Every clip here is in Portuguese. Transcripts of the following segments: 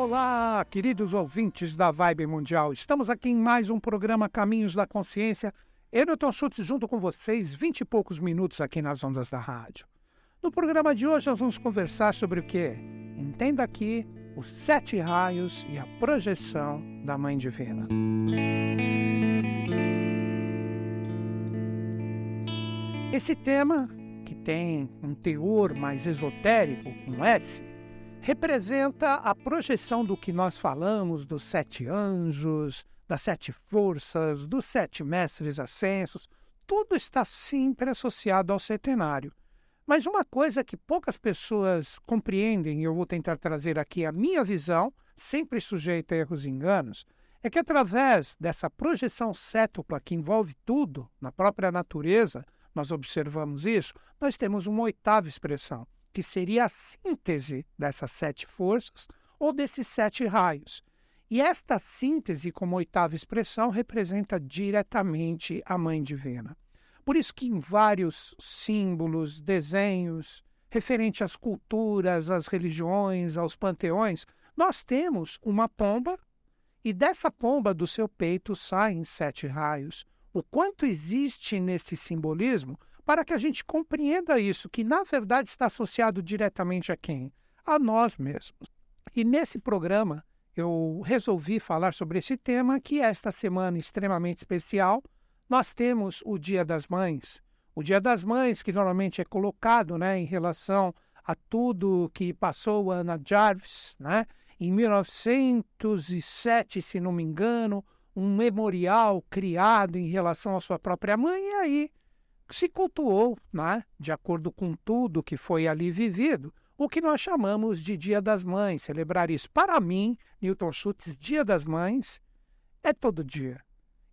Olá, queridos ouvintes da Vibe Mundial. Estamos aqui em mais um programa Caminhos da Consciência. Eu, Newton Schultz, junto com vocês, vinte e poucos minutos aqui nas ondas da rádio. No programa de hoje, nós vamos conversar sobre o que? Entenda aqui os sete raios e a projeção da Mãe Divina. Esse tema, que tem um teor mais esotérico, com S, representa a projeção do que nós falamos dos sete anjos, das sete forças, dos sete mestres ascensos. Tudo está sempre associado ao centenário. Mas uma coisa que poucas pessoas compreendem, e eu vou tentar trazer aqui a minha visão, sempre sujeita a erros e enganos, é que através dessa projeção cétupla que envolve tudo na própria natureza, nós observamos isso, nós temos uma oitava expressão, que seria a síntese dessas sete forças ou desses sete raios. E esta síntese, como oitava expressão, representa diretamente a Mãe Divina. Por isso que em vários símbolos, desenhos, referente às culturas, às religiões, aos panteões, nós temos uma pomba e dessa pomba do seu peito saem sete raios. O quanto existe nesse simbolismo para que a gente compreenda isso, que na verdade está associado diretamente a quem? A nós mesmos. E nesse programa eu resolvi falar sobre esse tema, que esta semana extremamente especial, nós temos o Dia das Mães. O Dia das Mães, que normalmente é colocado né, em relação a tudo que passou Ana Jarvis, né? Em 1907, se não me engano, um memorial criado em relação à sua própria mãe, e aí se cultuou, né, de acordo com tudo que foi ali vivido, o que nós chamamos de Dia das Mães. Celebrar isso, para mim, Newton Schultz, Dia das Mães é todo dia.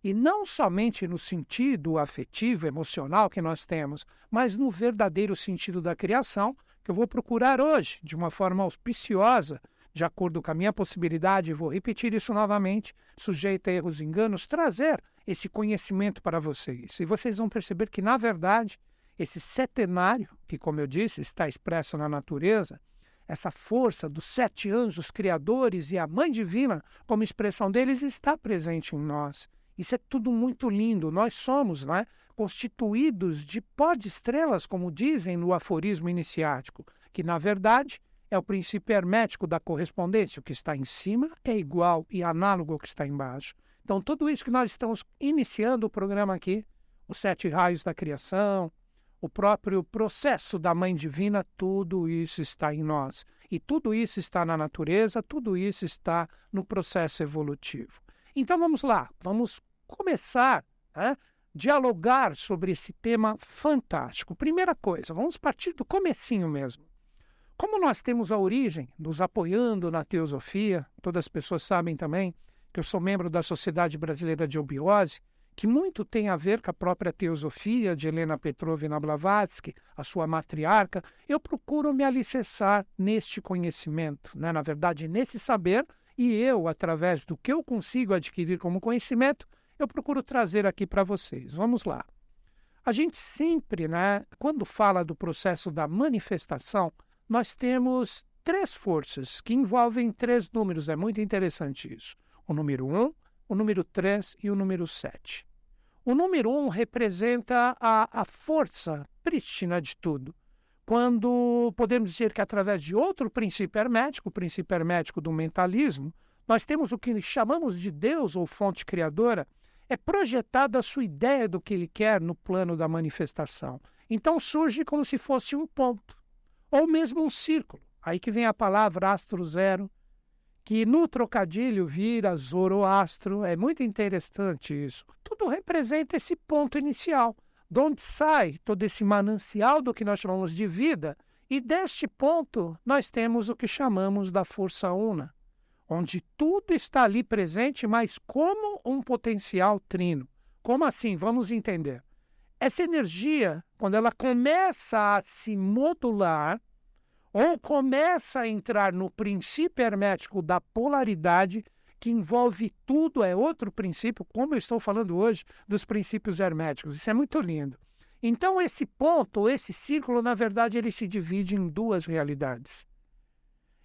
E não somente no sentido afetivo, emocional que nós temos, mas no verdadeiro sentido da criação, que eu vou procurar hoje, de uma forma auspiciosa, de acordo com a minha possibilidade, vou repetir isso novamente, sujeito a erros e enganos, trazer esse conhecimento para vocês. E vocês vão perceber que, na verdade, esse setenário, que, como eu disse, está expresso na natureza, essa força dos sete anjos criadores e a Mãe Divina, como expressão deles, está presente em nós. Isso é tudo muito lindo. Nós somos né, constituídos de pó de estrelas, como dizem no aforismo iniciático, que, na verdade, é o princípio hermético da correspondência. O que está em cima é igual e análogo ao que está embaixo. Então, tudo isso que nós estamos iniciando o programa aqui, os sete raios da criação, o próprio processo da Mãe Divina, tudo isso está em nós. E tudo isso está na natureza, tudo isso está no processo evolutivo. Então vamos lá, vamos começar a né, dialogar sobre esse tema fantástico. Primeira coisa, vamos partir do comecinho mesmo. Como nós temos a origem nos apoiando na teosofia, todas as pessoas sabem também que eu sou membro da Sociedade Brasileira de Obiose, que muito tem a ver com a própria teosofia de Helena Petrovna Blavatsky, a sua matriarca, eu procuro me alicerçar neste conhecimento, né? na verdade, nesse saber, e eu, através do que eu consigo adquirir como conhecimento, eu procuro trazer aqui para vocês. Vamos lá. A gente sempre, né, quando fala do processo da manifestação, nós temos três forças que envolvem três números. É muito interessante isso. O número 1, um, o número 3 e o número 7. O número 1 um representa a, a força prístina de tudo. Quando podemos dizer que, através de outro princípio hermético, o princípio hermético do mentalismo, nós temos o que chamamos de Deus ou fonte criadora, é projetada a sua ideia do que ele quer no plano da manifestação. Então surge como se fosse um ponto ou mesmo um círculo. Aí que vem a palavra astro zero, que no trocadilho vira Zoroastro. É muito interessante isso. Tudo representa esse ponto inicial, de onde sai todo esse manancial do que nós chamamos de vida. E deste ponto nós temos o que chamamos da força una, onde tudo está ali presente, mas como um potencial trino. Como assim? Vamos entender. Essa energia, quando ela começa a se modular, ou começa a entrar no princípio hermético da polaridade, que envolve tudo, é outro princípio, como eu estou falando hoje dos princípios herméticos. Isso é muito lindo. Então, esse ponto, esse círculo, na verdade, ele se divide em duas realidades.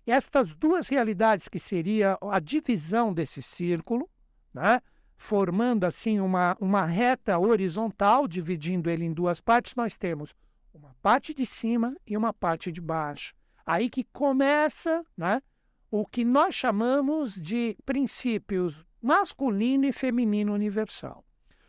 estas duas realidades, que seria a divisão desse círculo, né? formando assim uma, uma reta horizontal, dividindo ele em duas partes, nós temos uma parte de cima e uma parte de baixo. Aí que começa né, o que nós chamamos de princípios masculino e feminino universal.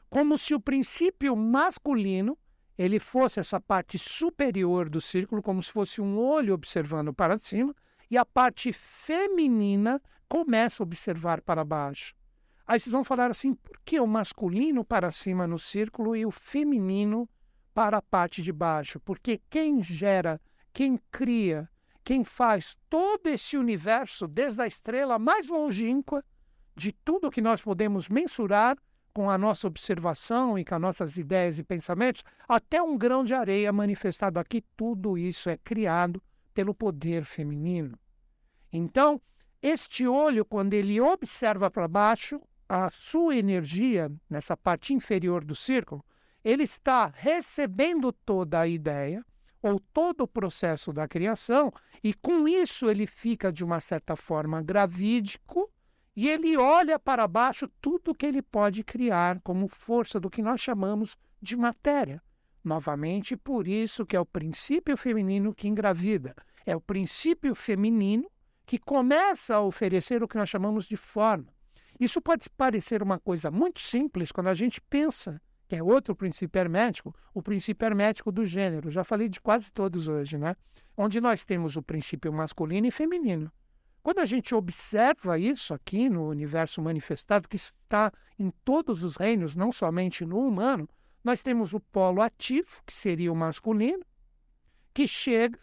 Como se o princípio masculino ele fosse essa parte superior do círculo, como se fosse um olho observando para cima, e a parte feminina começa a observar para baixo. Aí vocês vão falar assim: por que o masculino para cima no círculo e o feminino para a parte de baixo? Porque quem gera, quem cria, quem faz todo esse universo, desde a estrela mais longínqua, de tudo que nós podemos mensurar com a nossa observação e com as nossas ideias e pensamentos, até um grão de areia manifestado aqui, tudo isso é criado pelo poder feminino. Então, este olho, quando ele observa para baixo, a sua energia, nessa parte inferior do círculo, ele está recebendo toda a ideia ou todo o processo da criação, e com isso ele fica, de uma certa forma, gravídico e ele olha para baixo tudo que ele pode criar como força do que nós chamamos de matéria. Novamente, por isso que é o princípio feminino que engravida. É o princípio feminino que começa a oferecer o que nós chamamos de forma. Isso pode parecer uma coisa muito simples quando a gente pensa que é outro princípio hermético, o princípio hermético do gênero. Já falei de quase todos hoje, né? Onde nós temos o princípio masculino e feminino. Quando a gente observa isso aqui no universo manifestado, que está em todos os reinos, não somente no humano, nós temos o polo ativo, que seria o masculino, que chega,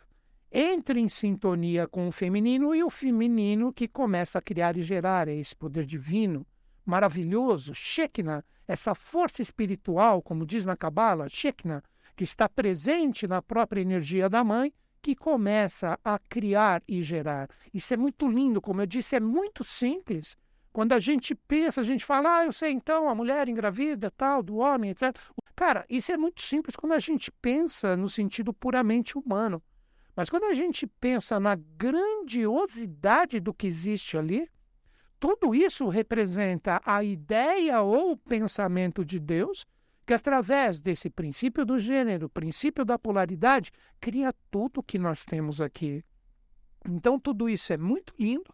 entra em sintonia com o feminino, e o feminino que começa a criar e gerar esse poder divino, maravilhoso, Shekinah, essa força espiritual, como diz na Kabbalah, Shekinah, que está presente na própria energia da mãe que começa a criar e gerar. Isso é muito lindo, como eu disse, é muito simples. Quando a gente pensa, a gente fala, ah, eu sei então, a mulher engravida, tal, do homem, etc. Cara, isso é muito simples quando a gente pensa no sentido puramente humano. Mas quando a gente pensa na grandiosidade do que existe ali, tudo isso representa a ideia ou o pensamento de Deus que através desse princípio do gênero, princípio da polaridade, cria tudo que nós temos aqui. Então, tudo isso é muito lindo,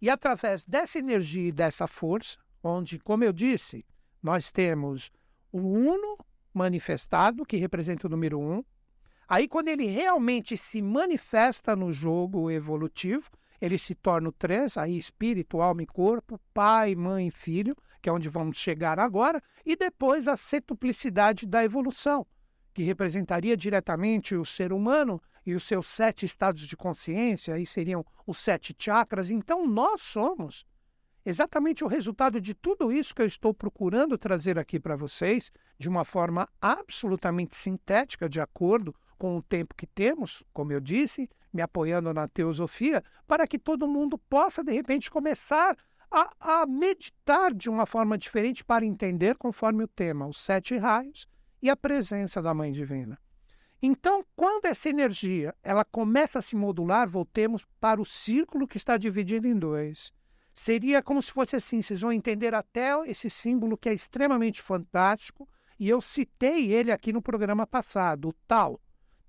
e através dessa energia e dessa força, onde, como eu disse, nós temos o Uno manifestado, que representa o número um, aí, quando ele realmente se manifesta no jogo evolutivo, ele se torna o três, aí espírito, alma e corpo, pai, mãe e filho, que é onde vamos chegar agora, e depois a cetuplicidade da evolução, que representaria diretamente o ser humano e os seus sete estados de consciência, aí seriam os sete chakras. Então, nós somos exatamente o resultado de tudo isso que eu estou procurando trazer aqui para vocês, de uma forma absolutamente sintética, de acordo com o tempo que temos, como eu disse, me apoiando na teosofia, para que todo mundo possa, de repente, começar a, a meditar de uma forma diferente para entender conforme o tema, os sete raios e a presença da Mãe Divina. Então, quando essa energia ela começa a se modular, voltemos para o círculo que está dividido em dois. Seria como se fosse assim, vocês vão entender até esse símbolo que é extremamente fantástico, e eu citei ele aqui no programa passado, o Tal.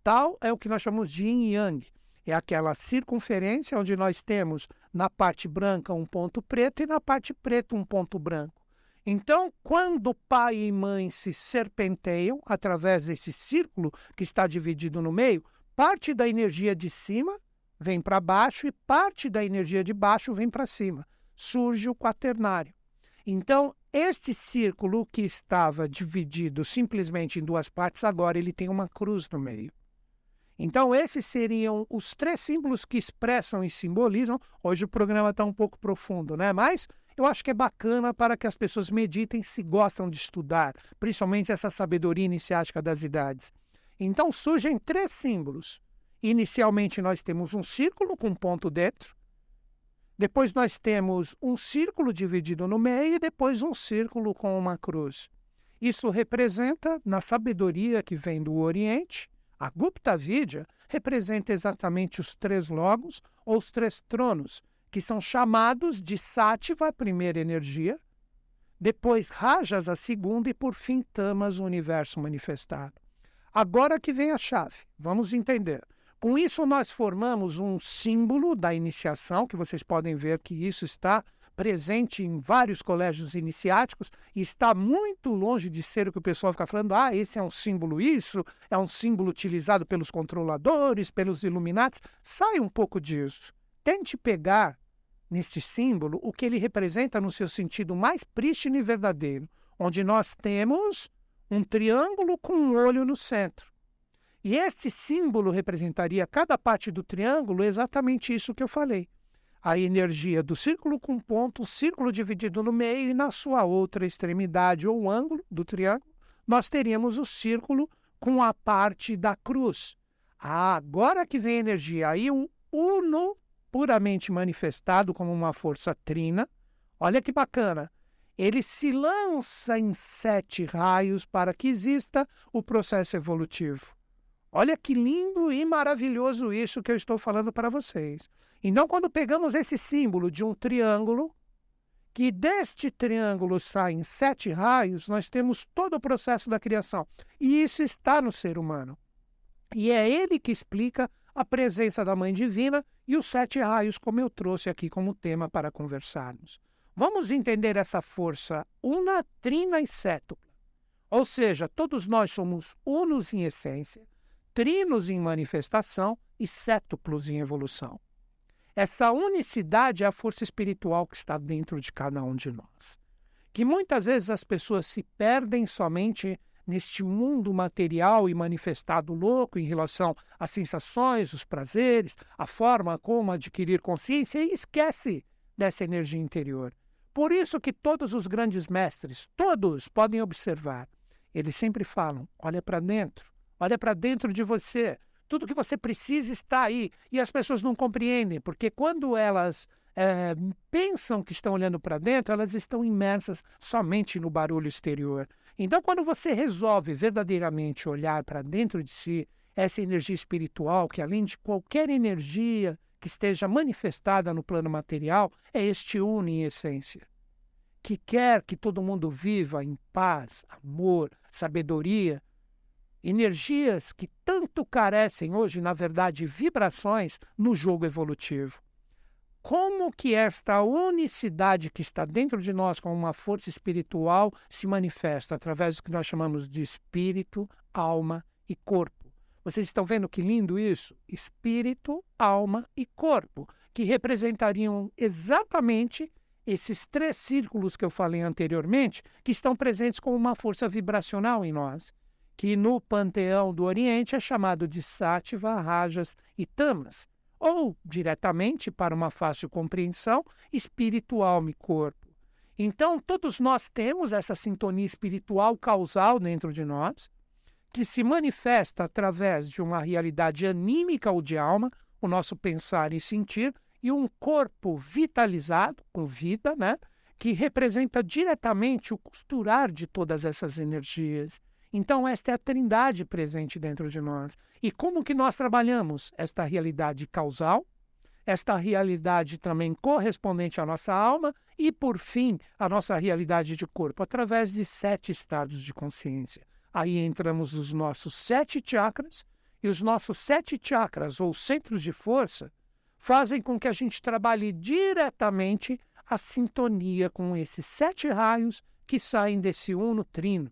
Tal é o que nós chamamos de Yin Yang. É aquela circunferência onde nós temos na parte branca um ponto preto e na parte preta um ponto branco. Então, quando pai e mãe se serpenteiam através desse círculo que está dividido no meio, parte da energia de cima vem para baixo e parte da energia de baixo vem para cima. Surge o quaternário. Então, este círculo que estava dividido simplesmente em duas partes, agora ele tem uma cruz no meio. Então, esses seriam os três símbolos que expressam e simbolizam. Hoje o programa está um pouco profundo, né? Mas eu acho que é bacana para que as pessoas meditem se gostam de estudar, principalmente essa sabedoria iniciática das idades. Então, surgem três símbolos. Inicialmente, nós temos um círculo com um ponto dentro. Depois, nós temos um círculo dividido no meio e depois um círculo com uma cruz. Isso representa, na sabedoria que vem do Oriente, A Gupta Vidya representa exatamente os três logos ou os três tronos, que são chamados de Sattva, a primeira energia, depois Rajas, a segunda, e por fim Tamas, o universo manifestado. Agora que vem a chave, vamos entender. Com isso, nós formamos um símbolo da iniciação, que vocês podem ver que isso está presente em vários colégios iniciáticos e está muito longe de ser o que o pessoal fica falando, ah, esse é um símbolo isso, é um símbolo utilizado pelos controladores, pelos iluminados. Sai um pouco disso. Tente pegar neste símbolo o que ele representa no seu sentido mais prístino e verdadeiro, onde nós temos um triângulo com um olho no centro. E este símbolo representaria cada parte do triângulo exatamente isso que eu falei a energia do círculo com ponto, círculo dividido no meio, e na sua outra extremidade ou ângulo do triângulo, nós teríamos o círculo com a parte da cruz. Ah, agora que vem a energia, aí um uno puramente manifestado como uma força trina. Olha que bacana. Ele se lança em sete raios para que exista o processo evolutivo. Olha que lindo e maravilhoso isso que eu estou falando para vocês. Então, quando pegamos esse símbolo de um triângulo, que deste triângulo saem sete raios, nós temos todo o processo da criação. E isso está no ser humano. E é ele que explica a presença da Mãe Divina e os sete raios, como eu trouxe aqui como tema para conversarmos. Vamos entender essa força una, trina e cétupla. Ou seja, todos nós somos unos em essência, trinos em manifestação e cétuplos em evolução. Essa unicidade é a força espiritual que está dentro de cada um de nós. Que muitas vezes as pessoas se perdem somente neste mundo material e manifestado louco em relação às sensações, os prazeres, a forma como adquirir consciência e esquece dessa energia interior. Por isso que todos os grandes mestres, todos podem observar, eles sempre falam: olha para dentro, Olha para dentro de você. Tudo que você precisa está aí. E as pessoas não compreendem, porque quando elas é, pensam que estão olhando para dentro, elas estão imersas somente no barulho exterior. Então, quando você resolve verdadeiramente olhar para dentro de si, essa energia espiritual, que além de qualquer energia que esteja manifestada no plano material, é este uno em essência, que quer que todo mundo viva em paz, amor, sabedoria, energias que tanto carecem hoje, na verdade, vibrações no jogo evolutivo. Como que esta unicidade que está dentro de nós como uma força espiritual se manifesta através do que nós chamamos de espírito, alma e corpo. Vocês estão vendo que lindo isso? Espírito, alma e corpo, que representariam exatamente esses três círculos que eu falei anteriormente, que estão presentes como uma força vibracional em nós que no panteão do Oriente é chamado de Sattva, Rajas e Tamas, ou, diretamente, para uma fácil compreensão, espiritual e corpo. Então, todos nós temos essa sintonia espiritual causal dentro de nós, que se manifesta através de uma realidade anímica ou de alma, o nosso pensar e sentir, e um corpo vitalizado, com vida, né? que representa diretamente o costurar de todas essas energias. Então, esta é a trindade presente dentro de nós. E como que nós trabalhamos esta realidade causal, esta realidade também correspondente à nossa alma e, por fim, a nossa realidade de corpo, através de sete estados de consciência. Aí entramos os nossos sete chakras, e os nossos sete chakras, ou centros de força, fazem com que a gente trabalhe diretamente a sintonia com esses sete raios que saem desse uno trino.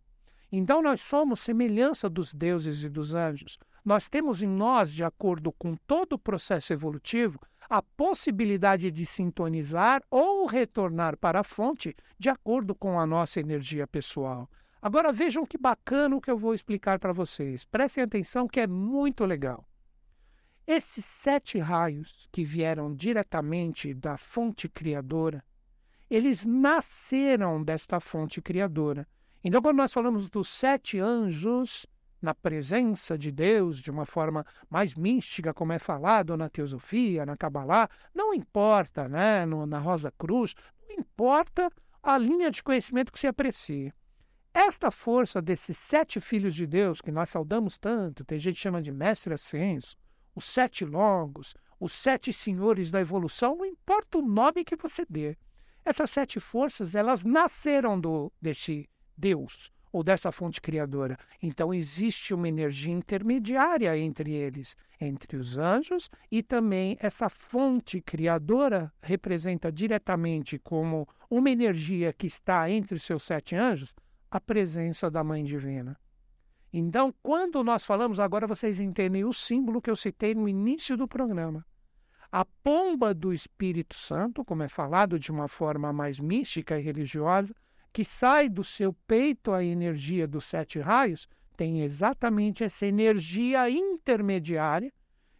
Então nós somos semelhança dos deuses e dos anjos. Nós temos em nós, de acordo com todo o processo evolutivo, a possibilidade de sintonizar ou retornar para a fonte de acordo com a nossa energia pessoal. Agora vejam que bacana o que eu vou explicar para vocês. Prestem atenção que é muito legal. Esses sete raios que vieram diretamente da fonte criadora, eles nasceram desta fonte criadora. Então, quando nós falamos dos sete anjos na presença de Deus de uma forma mais mística, como é falado na teosofia, na Kabbalah, não importa, né, no, na Rosa Cruz, não importa a linha de conhecimento que se aprecia. esta força desses sete filhos de Deus, que nós saudamos tanto, tem gente que chama de mestre ascenso, os sete longos, os sete senhores da evolução, não importa o nome que você dê. Essas sete forças, elas nasceram do, desse Deus ou dessa fonte criadora. Então existe uma energia intermediária entre eles, entre os anjos e também essa fonte criadora representa diretamente como uma energia que está entre os seus sete anjos a presença da Mãe Divina. Então, quando nós falamos, agora vocês entendem o símbolo que eu citei no início do programa. A pomba do Espírito Santo, como é falado de uma forma mais mística e religiosa, que sai do seu peito a energia dos sete raios, tem exatamente essa energia intermediária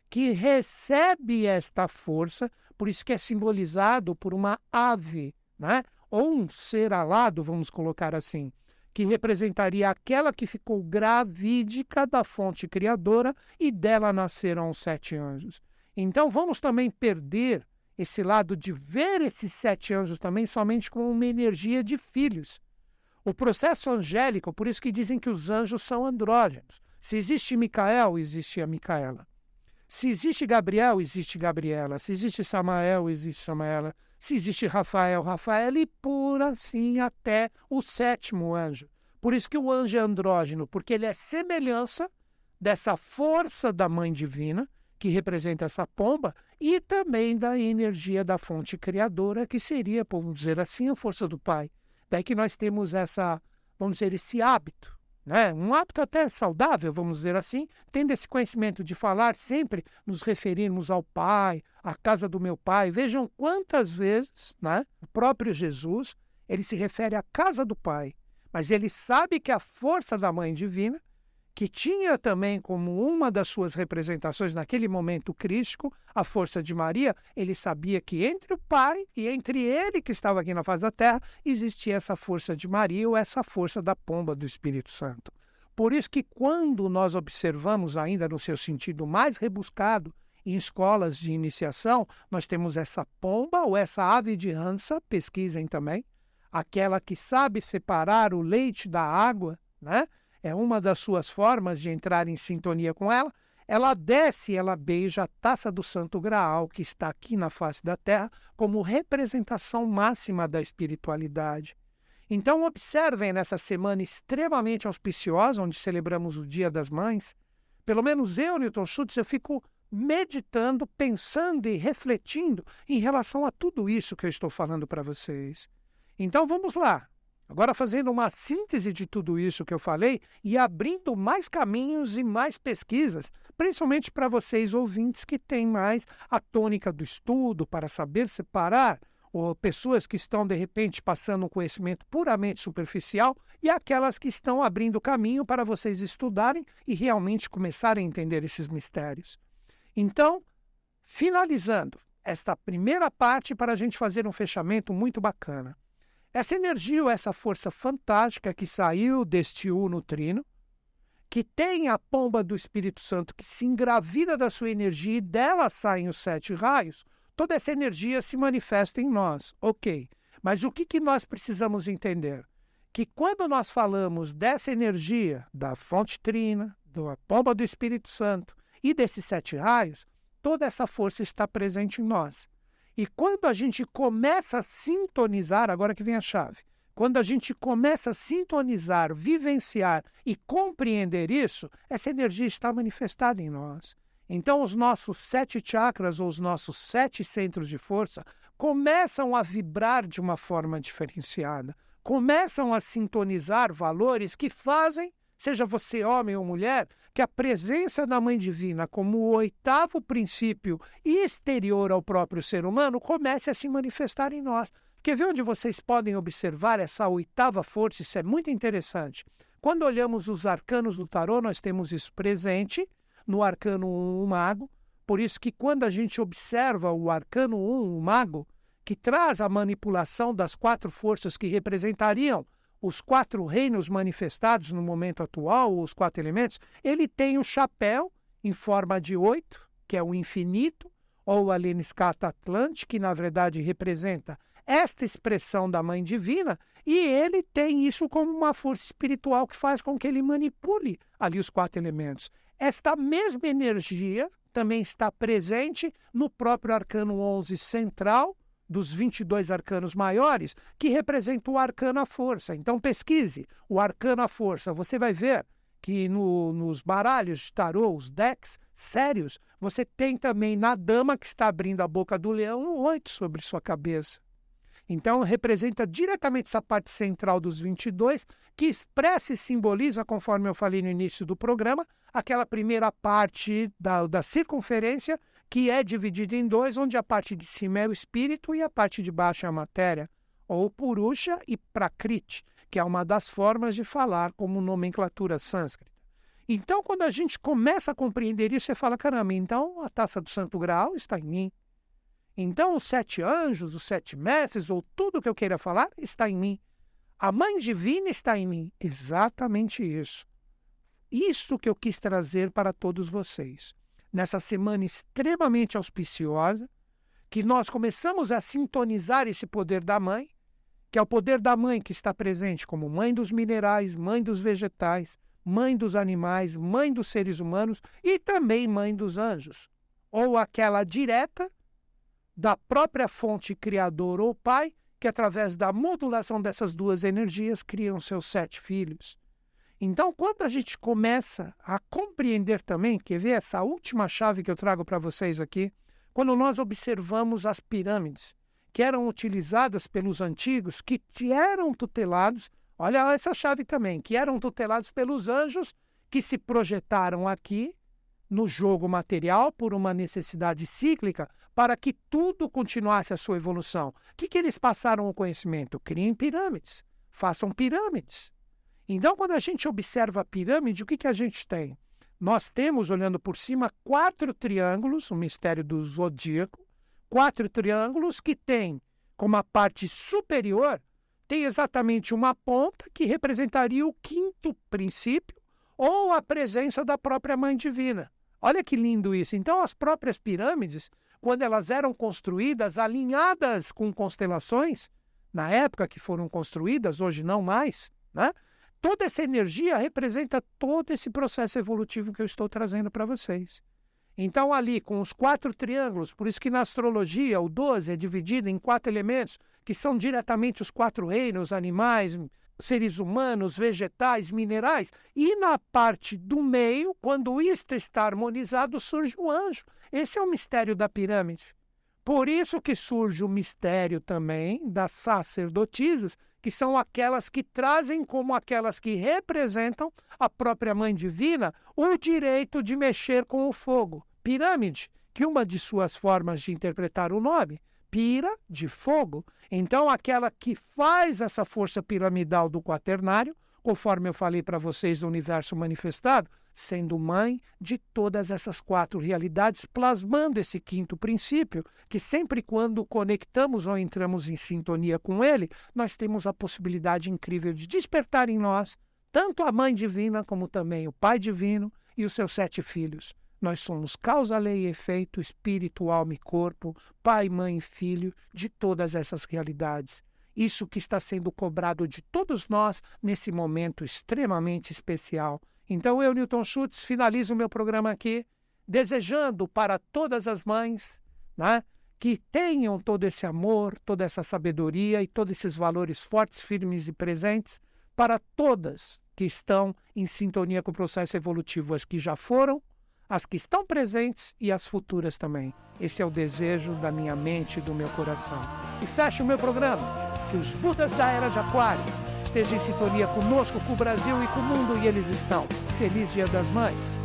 que recebe esta força, por isso que é simbolizado por uma ave, né? ou um ser alado, vamos colocar assim, que representaria aquela que ficou gravídica da fonte criadora e dela nasceram os sete anjos. Então vamos também perder esse lado de ver esses sete anjos também somente como uma energia de filhos. O processo angélico, por isso que dizem que os anjos são andrógenos. Se existe Micael, existe a Micaela. Se existe Gabriel, existe Gabriela. Se existe Samael, existe Samaela. Se existe Rafael, Rafael, e por assim até o sétimo anjo. Por isso que o anjo é andrógeno, porque ele é semelhança dessa força da mãe divina, que representa essa pomba, e também da energia da fonte criadora, que seria, vamos dizer assim, a força do Pai. Daí que nós temos essa, vamos dizer, esse hábito, né? um hábito até saudável, vamos dizer assim, tendo esse conhecimento de falar sempre, nos referirmos ao Pai, à casa do meu Pai. Vejam quantas vezes né, o próprio Jesus ele se refere à casa do Pai, mas ele sabe que a força da Mãe Divina que tinha também como uma das suas representações naquele momento crítico a força de Maria, ele sabia que entre o Pai e entre ele que estava aqui na face da terra existia essa força de Maria ou essa força da pomba do Espírito Santo. Por isso que quando nós observamos ainda no seu sentido mais rebuscado em escolas de iniciação, nós temos essa pomba ou essa ave de Hansa, pesquisem também, aquela que sabe separar o leite da água, né? É uma das suas formas de entrar em sintonia com ela, ela desce ela beija a taça do Santo Graal, que está aqui na face da terra, como representação máxima da espiritualidade. Então, observem nessa semana extremamente auspiciosa, onde celebramos o Dia das Mães, pelo menos eu, Newton Schultz, eu fico meditando, pensando e refletindo em relação a tudo isso que eu estou falando para vocês. Então, vamos lá. Agora, fazendo uma síntese de tudo isso que eu falei e abrindo mais caminhos e mais pesquisas, principalmente para vocês ouvintes que têm mais a tônica do estudo para saber separar ou pessoas que estão de repente passando um conhecimento puramente superficial e aquelas que estão abrindo caminho para vocês estudarem e realmente começarem a entender esses mistérios. Então, finalizando esta primeira parte para a gente fazer um fechamento muito bacana. Essa energia ou essa força fantástica que saiu deste uno trino, que tem a pomba do Espírito Santo que se engravida da sua energia e dela saem os sete raios, toda essa energia se manifesta em nós. Ok. Mas o que, que nós precisamos entender? Que quando nós falamos dessa energia, da fonte trina, da pomba do Espírito Santo e desses sete raios, toda essa força está presente em nós. E quando a gente começa a sintonizar, agora que vem a chave, quando a gente começa a sintonizar, vivenciar e compreender isso, essa energia está manifestada em nós. Então, os nossos sete chakras, ou os nossos sete centros de força, começam a vibrar de uma forma diferenciada, começam a sintonizar valores que fazem seja você homem ou mulher, que a presença da Mãe Divina como o oitavo princípio exterior ao próprio ser humano comece a se manifestar em nós. Quer ver onde vocês podem observar essa oitava força? Isso é muito interessante. Quando olhamos os arcanos do tarô, nós temos isso presente no arcano 1, o mago. Por isso que quando a gente observa o arcano 1, o mago, que traz a manipulação das quatro forças que representariam os quatro reinos manifestados no momento atual, os quatro elementos, ele tem o chapéu em forma de oito, que é o infinito, ou a Leniscata Atlante, que na verdade representa esta expressão da Mãe Divina, e ele tem isso como uma força espiritual que faz com que ele manipule ali os quatro elementos. Esta mesma energia também está presente no próprio arcano 11 central, dos 22 arcanos maiores, que representa o arcano à força. Então pesquise o arcano à força, você vai ver que no, nos baralhos de tarô, os decks sérios, você tem também na dama que está abrindo a boca do leão um oito sobre sua cabeça. Então, representa diretamente essa parte central dos 22, que expressa e simboliza, conforme eu falei no início do programa, aquela primeira parte da, da circunferência, que é dividida em dois, onde a parte de cima é o espírito e a parte de baixo é a matéria, ou Purusha e Prakriti, que é uma das formas de falar como nomenclatura sânscrita. Então, quando a gente começa a compreender isso, você fala: caramba, então a taça do Santo Graal está em mim. Então, os sete anjos, os sete mestres, ou tudo que eu queira falar, está em mim. A Mãe Divina está em mim. Exatamente isso. Isso que eu quis trazer para todos vocês. Nessa semana extremamente auspiciosa, que nós começamos a sintonizar esse poder da Mãe, que é o poder da Mãe que está presente como Mãe dos minerais, Mãe dos vegetais, Mãe dos animais, Mãe dos seres humanos e também Mãe dos anjos. Ou aquela direta da própria fonte criador ou pai, que através da modulação dessas duas energias criam seus sete filhos. Então, quando a gente começa a compreender também, quer ver essa última chave que eu trago para vocês aqui, quando nós observamos as pirâmides, que eram utilizadas pelos antigos, que eram tutelados, olha essa chave também, que eram tutelados pelos anjos que se projetaram aqui no jogo material por uma necessidade cíclica para que tudo continuasse a sua evolução. O que, que eles passaram o conhecimento? Criem pirâmides, façam pirâmides. Então, quando a gente observa a pirâmide, o que, que a gente tem? Nós temos, olhando por cima, quatro triângulos, o mistério do zodíaco, quatro triângulos que têm como a parte superior, tem exatamente uma ponta que representaria o quinto princípio ou a presença da própria Mãe Divina. Olha que lindo isso. Então, as próprias pirâmides, quando elas eram construídas, alinhadas com constelações, na época que foram construídas, hoje não mais, né? Toda essa energia representa todo esse processo evolutivo que eu estou trazendo para vocês. Então, ali, com os quatro triângulos, por isso que na astrologia o 12 é dividido em quatro elementos, que são diretamente os quatro reinos, animais, seres humanos, vegetais, minerais, e na parte do meio, quando isto está harmonizado, surge o anjo. Esse é o mistério da pirâmide. Por isso que surge o mistério também das sacerdotisas, que são aquelas que trazem como aquelas que representam a própria Mãe Divina o direito de mexer com o fogo. Pirâmide, que uma de suas formas de interpretar o nome pira de fogo. Então, aquela que faz essa força piramidal do quaternário, conforme eu falei para vocês do universo manifestado, sendo mãe de todas essas quatro realidades, plasmando esse quinto princípio, que sempre quando conectamos ou entramos em sintonia com ele, nós temos a possibilidade incrível de despertar em nós tanto a mãe divina como também o pai divino e os seus sete filhos. Nós somos causa, lei e efeito, espírito, alma e corpo, pai, mãe e filho de todas essas realidades. Isso que está sendo cobrado de todos nós nesse momento extremamente especial. Então eu, Newton Schultz, finalizo o meu programa aqui, desejando para todas as mães né, que tenham todo esse amor, toda essa sabedoria e todos esses valores fortes, firmes e presentes para todas que estão em sintonia com o processo evolutivo, as que já foram as que estão presentes e as futuras também. Esse é o desejo da minha mente e do meu coração. E fecho o meu programa. Que os Budas da Era de Aquário estejam em sintonia conosco, com o Brasil e com o mundo, e eles estão. Feliz Dia das Mães!